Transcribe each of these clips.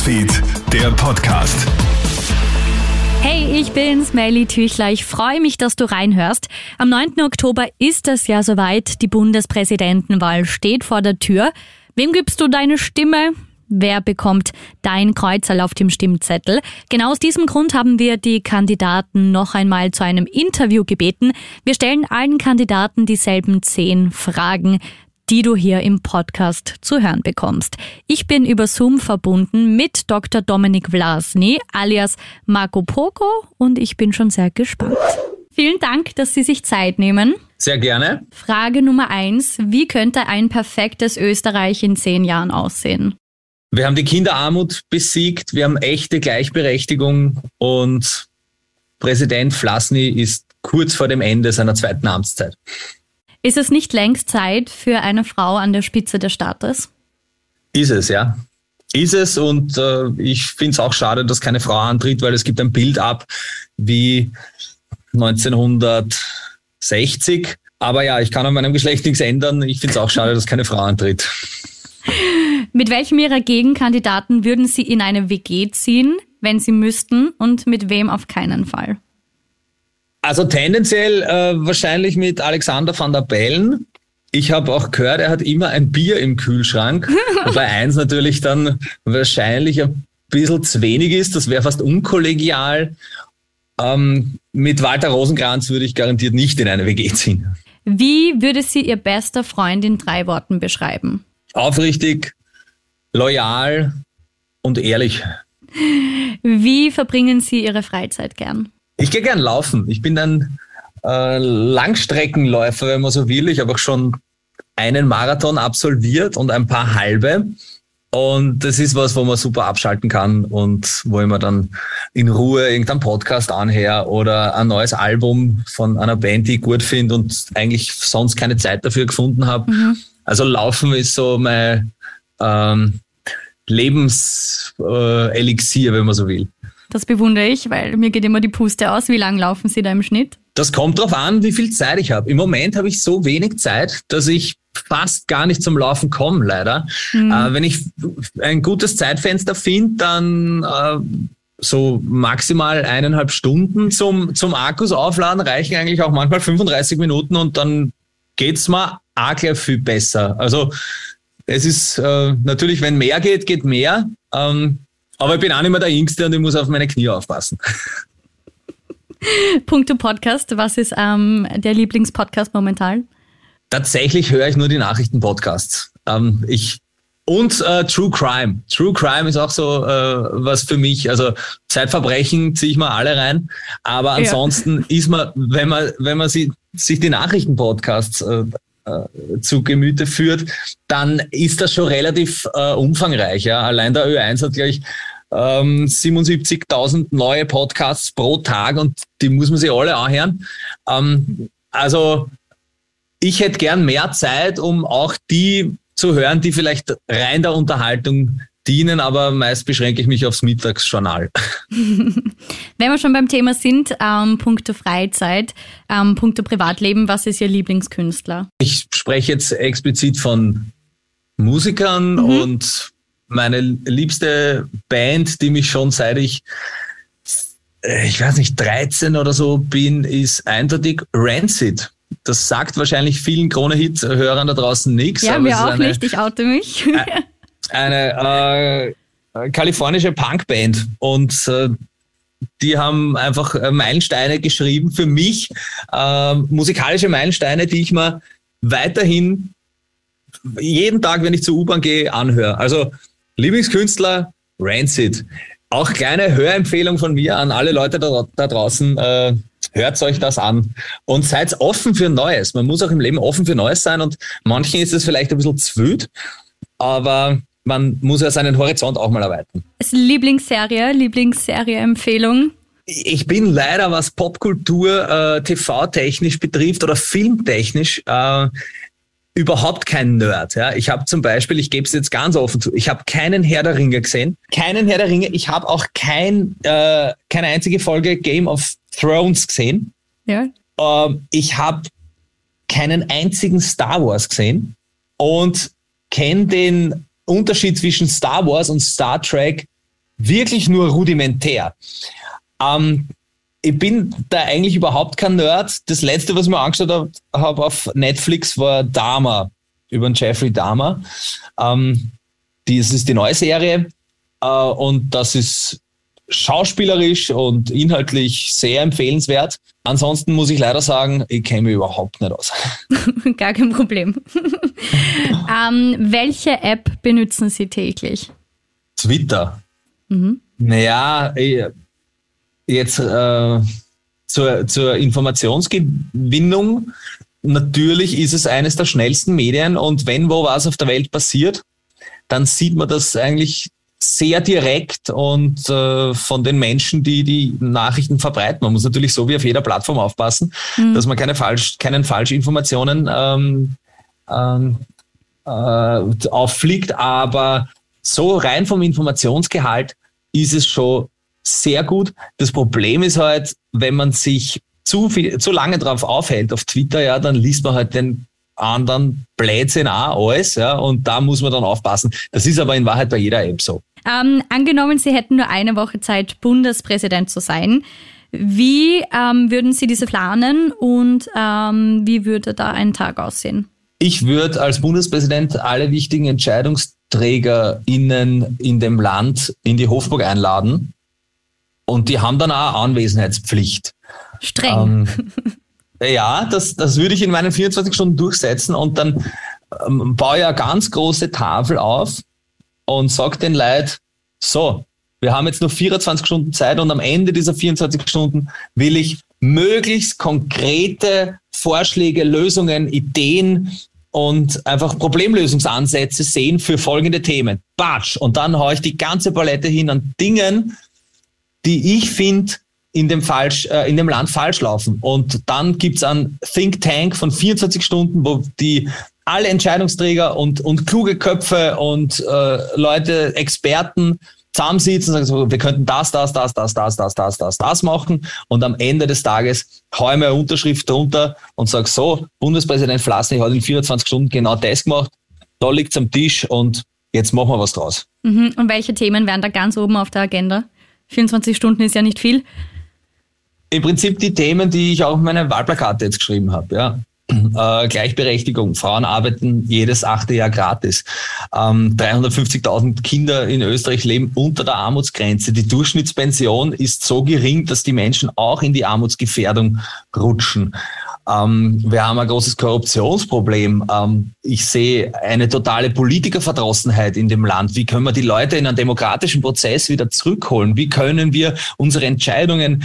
Newsfeed, der Podcast. Hey, ich bin's, Melly Tüchler. Ich freue mich, dass du reinhörst. Am 9. Oktober ist es ja soweit. Die Bundespräsidentenwahl steht vor der Tür. Wem gibst du deine Stimme? Wer bekommt dein Kreuzerl auf dem Stimmzettel? Genau aus diesem Grund haben wir die Kandidaten noch einmal zu einem Interview gebeten. Wir stellen allen Kandidaten dieselben zehn Fragen die du hier im Podcast zu hören bekommst. Ich bin über Zoom verbunden mit Dr. Dominik Vlasny alias Marco Poco und ich bin schon sehr gespannt. Vielen Dank, dass Sie sich Zeit nehmen. Sehr gerne. Frage Nummer eins. Wie könnte ein perfektes Österreich in zehn Jahren aussehen? Wir haben die Kinderarmut besiegt, wir haben echte Gleichberechtigung und Präsident Vlasny ist kurz vor dem Ende seiner zweiten Amtszeit. Ist es nicht längst Zeit für eine Frau an der Spitze des Staates? Ist es, ja. Ist es und äh, ich finde es auch schade, dass keine Frau antritt, weil es gibt ein Bild ab wie 1960. Aber ja, ich kann an meinem Geschlecht nichts ändern. Ich finde es auch schade, dass keine Frau antritt. Mit welchem Ihrer Gegenkandidaten würden Sie in eine WG ziehen, wenn Sie müssten und mit wem auf keinen Fall? Also tendenziell äh, wahrscheinlich mit Alexander van der Bellen. Ich habe auch gehört, er hat immer ein Bier im Kühlschrank, wobei eins natürlich dann wahrscheinlich ein bisschen zu wenig ist. Das wäre fast unkollegial. Ähm, mit Walter Rosenkranz würde ich garantiert nicht in eine WG ziehen. Wie würde sie ihr bester Freund in drei Worten beschreiben? Aufrichtig, loyal und ehrlich. Wie verbringen Sie Ihre Freizeit gern? Ich gehe gern laufen. Ich bin ein äh, Langstreckenläufer, wenn man so will. Ich habe auch schon einen Marathon absolviert und ein paar halbe. Und das ist was, wo man super abschalten kann und wo ich mir dann in Ruhe irgendeinen Podcast anhöre oder ein neues Album von einer Band, die ich gut finde und eigentlich sonst keine Zeit dafür gefunden habe. Mhm. Also Laufen ist so mein ähm, Lebenselixier, äh, wenn man so will. Das bewundere ich, weil mir geht immer die Puste aus. Wie lang laufen Sie da im Schnitt? Das kommt darauf an, wie viel Zeit ich habe. Im Moment habe ich so wenig Zeit, dass ich fast gar nicht zum Laufen komme, leider. Mhm. Äh, wenn ich ein gutes Zeitfenster finde, dann äh, so maximal eineinhalb Stunden zum, zum Akkus aufladen reichen eigentlich auch manchmal 35 Minuten und dann geht's mir auch gleich viel besser. Also es ist äh, natürlich, wenn mehr geht, geht mehr. Ähm, aber ich bin auch nicht mehr der Jüngste und ich muss auf meine Knie aufpassen. Punkto Podcast, was ist ähm, der Lieblingspodcast momentan? Tatsächlich höre ich nur die Nachrichtenpodcasts. Ähm, ich und äh, True Crime. True Crime ist auch so äh, was für mich. Also Zeitverbrechen ziehe ich mal alle rein. Aber ansonsten ja. ist man, wenn man, wenn man sich, sich die Nachrichtenpodcasts äh, äh, zu Gemüte führt, dann ist das schon relativ äh, umfangreich. Ja. Allein der Ö1 hat gleich ähm, 77.000 neue Podcasts pro Tag und die muss man sich alle anhören. Ähm, also ich hätte gern mehr Zeit, um auch die zu hören, die vielleicht rein der Unterhaltung dienen, aber meist beschränke ich mich aufs Mittagsjournal. Wenn wir schon beim Thema sind, ähm, punkto Freizeit, ähm, punkto Privatleben, was ist Ihr Lieblingskünstler? Ich spreche jetzt explizit von Musikern mhm. und meine liebste Band, die mich schon seit ich äh, ich weiß nicht, 13 oder so bin, ist eindeutig Rancid. Das sagt wahrscheinlich vielen Krone-Hit-Hörern da draußen nichts. Ja, mir auch eine, nicht, ich oute mich. eine äh, kalifornische Punkband und äh, die haben einfach äh, Meilensteine geschrieben für mich, äh, musikalische Meilensteine, die ich mir weiterhin jeden Tag, wenn ich zur U-Bahn gehe, anhöre. Also Lieblingskünstler Rancid. Auch kleine Hörempfehlung von mir an alle Leute da, da draußen. Äh, hört euch das an und seid offen für Neues. Man muss auch im Leben offen für Neues sein und manchen ist es vielleicht ein bisschen zwüt, aber man muss ja seinen Horizont auch mal erweitern. Lieblingsserie, Lieblingsserie-Empfehlung? Ich bin leider, was Popkultur äh, TV-technisch betrifft oder filmtechnisch, äh, überhaupt kein Nerd. Ja. Ich habe zum Beispiel, ich gebe es jetzt ganz offen zu, ich habe keinen Herr der Ringe gesehen, keinen Herr der Ringe. Ich habe auch kein, äh, keine einzige Folge Game of Thrones gesehen. Ja. Ähm, ich habe keinen einzigen Star Wars gesehen und kenne den Unterschied zwischen Star Wars und Star Trek wirklich nur rudimentär. Ähm, ich bin da eigentlich überhaupt kein Nerd. Das letzte, was ich mir angeschaut habe hab auf Netflix, war Dahmer, über den Jeffrey Dahmer. Ähm, das ist die neue Serie äh, und das ist schauspielerisch und inhaltlich sehr empfehlenswert. Ansonsten muss ich leider sagen, ich kenne mich überhaupt nicht aus. Gar kein Problem. ähm, welche App benutzen Sie täglich? Twitter. Mhm. Naja, jetzt äh, zur, zur Informationsgewinnung. Natürlich ist es eines der schnellsten Medien und wenn wo was auf der Welt passiert, dann sieht man das eigentlich sehr direkt und äh, von den Menschen, die die Nachrichten verbreiten. Man muss natürlich so wie auf jeder Plattform aufpassen, mhm. dass man keine falsch, keinen Falschinformationen ähm, ähm, äh, auffliegt, aber so rein vom Informationsgehalt ist es schon sehr gut. Das Problem ist halt, wenn man sich zu viel, zu lange drauf aufhält auf Twitter, ja, dann liest man halt den anderen Blödsinn auch alles, ja, und da muss man dann aufpassen. Das ist aber in Wahrheit bei jeder App so. Ähm, angenommen, Sie hätten nur eine Woche Zeit, Bundespräsident zu sein. Wie ähm, würden Sie diese planen und ähm, wie würde da ein Tag aussehen? Ich würde als Bundespräsident alle wichtigen EntscheidungsträgerInnen in dem Land in die Hofburg einladen. Und die haben dann auch Anwesenheitspflicht. Streng. Ähm, ja, das, das würde ich in meinen 24 Stunden durchsetzen und dann ähm, baue ich eine ganz große Tafel auf und sagt den Leuten, so, wir haben jetzt nur 24 Stunden Zeit und am Ende dieser 24 Stunden will ich möglichst konkrete Vorschläge, Lösungen, Ideen und einfach Problemlösungsansätze sehen für folgende Themen. Batsch! Und dann haue ich die ganze Palette hin an Dingen, die ich finde, in dem falsch, äh, in dem Land falsch laufen. Und dann gibt's einen Think Tank von 24 Stunden, wo die alle Entscheidungsträger und, und kluge Köpfe und äh, Leute, Experten zusammensitzen und sagen so, wir könnten das, das, das, das, das, das, das, das, das machen und am Ende des Tages haue eine Unterschrift drunter und sage so, Bundespräsident Flassny hat in 24 Stunden genau das gemacht, da liegt's am Tisch und jetzt machen wir was draus. Mhm. Und welche Themen wären da ganz oben auf der Agenda? 24 Stunden ist ja nicht viel. Im Prinzip die Themen, die ich auch auf meine Wahlplakate jetzt geschrieben habe, ja. Äh, Gleichberechtigung. Frauen arbeiten jedes achte Jahr gratis. Ähm, 350.000 Kinder in Österreich leben unter der Armutsgrenze. Die Durchschnittspension ist so gering, dass die Menschen auch in die Armutsgefährdung rutschen. Ähm, wir haben ein großes Korruptionsproblem. Ähm, ich sehe eine totale Politikerverdrossenheit in dem Land. Wie können wir die Leute in einen demokratischen Prozess wieder zurückholen? Wie können wir unsere Entscheidungen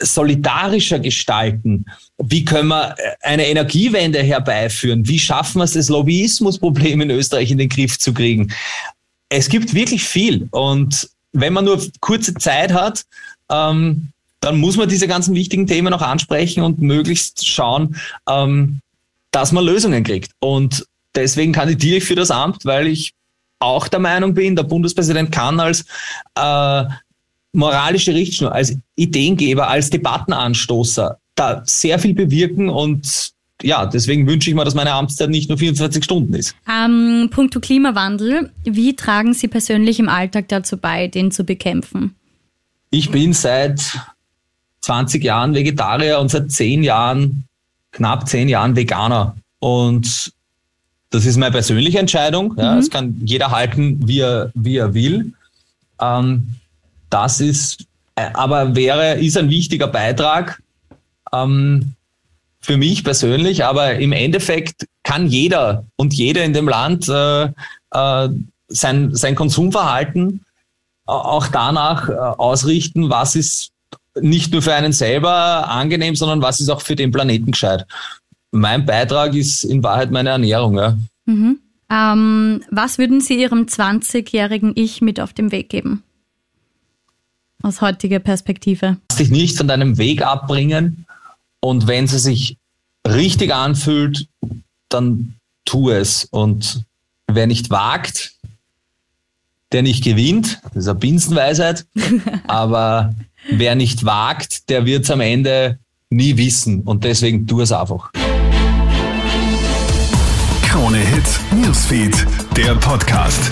solidarischer gestalten? Wie können wir eine Energiewende herbeiführen? Wie schaffen wir es, das Lobbyismusproblem in Österreich in den Griff zu kriegen? Es gibt wirklich viel. Und wenn man nur kurze Zeit hat, ähm, dann muss man diese ganzen wichtigen Themen auch ansprechen und möglichst schauen, ähm, dass man Lösungen kriegt. Und deswegen kandidiere ich für das Amt, weil ich auch der Meinung bin, der Bundespräsident kann als äh, moralische Richtschnur, als Ideengeber, als Debattenanstoßer da sehr viel bewirken und ja, deswegen wünsche ich mir, dass meine Amtszeit nicht nur 24 Stunden ist. Ähm, punkto Klimawandel, wie tragen Sie persönlich im Alltag dazu bei, den zu bekämpfen? Ich bin seit 20 Jahren Vegetarier und seit 10 Jahren, knapp 10 Jahren Veganer. Und das ist meine persönliche Entscheidung. Ja, mhm. Das kann jeder halten, wie er, wie er will. Ähm, das ist, äh, aber wäre, ist ein wichtiger Beitrag ähm, für mich persönlich. Aber im Endeffekt kann jeder und jede in dem Land äh, äh, sein, sein Konsumverhalten auch danach äh, ausrichten, was ist nicht nur für einen selber angenehm, sondern was ist auch für den Planeten gescheit. Mein Beitrag ist in Wahrheit meine Ernährung. Ja. Mhm. Ähm, was würden Sie Ihrem 20-jährigen Ich mit auf den Weg geben? Aus heutiger Perspektive. Lass dich nicht von deinem Weg abbringen und wenn es sich richtig anfühlt, dann tu es. Und wer nicht wagt, der nicht gewinnt. Das ist eine Binsenweisheit. Aber wer nicht wagt, der wird es am Ende nie wissen. Und deswegen tu es einfach. Krone Hits, Newsfeed, der Podcast.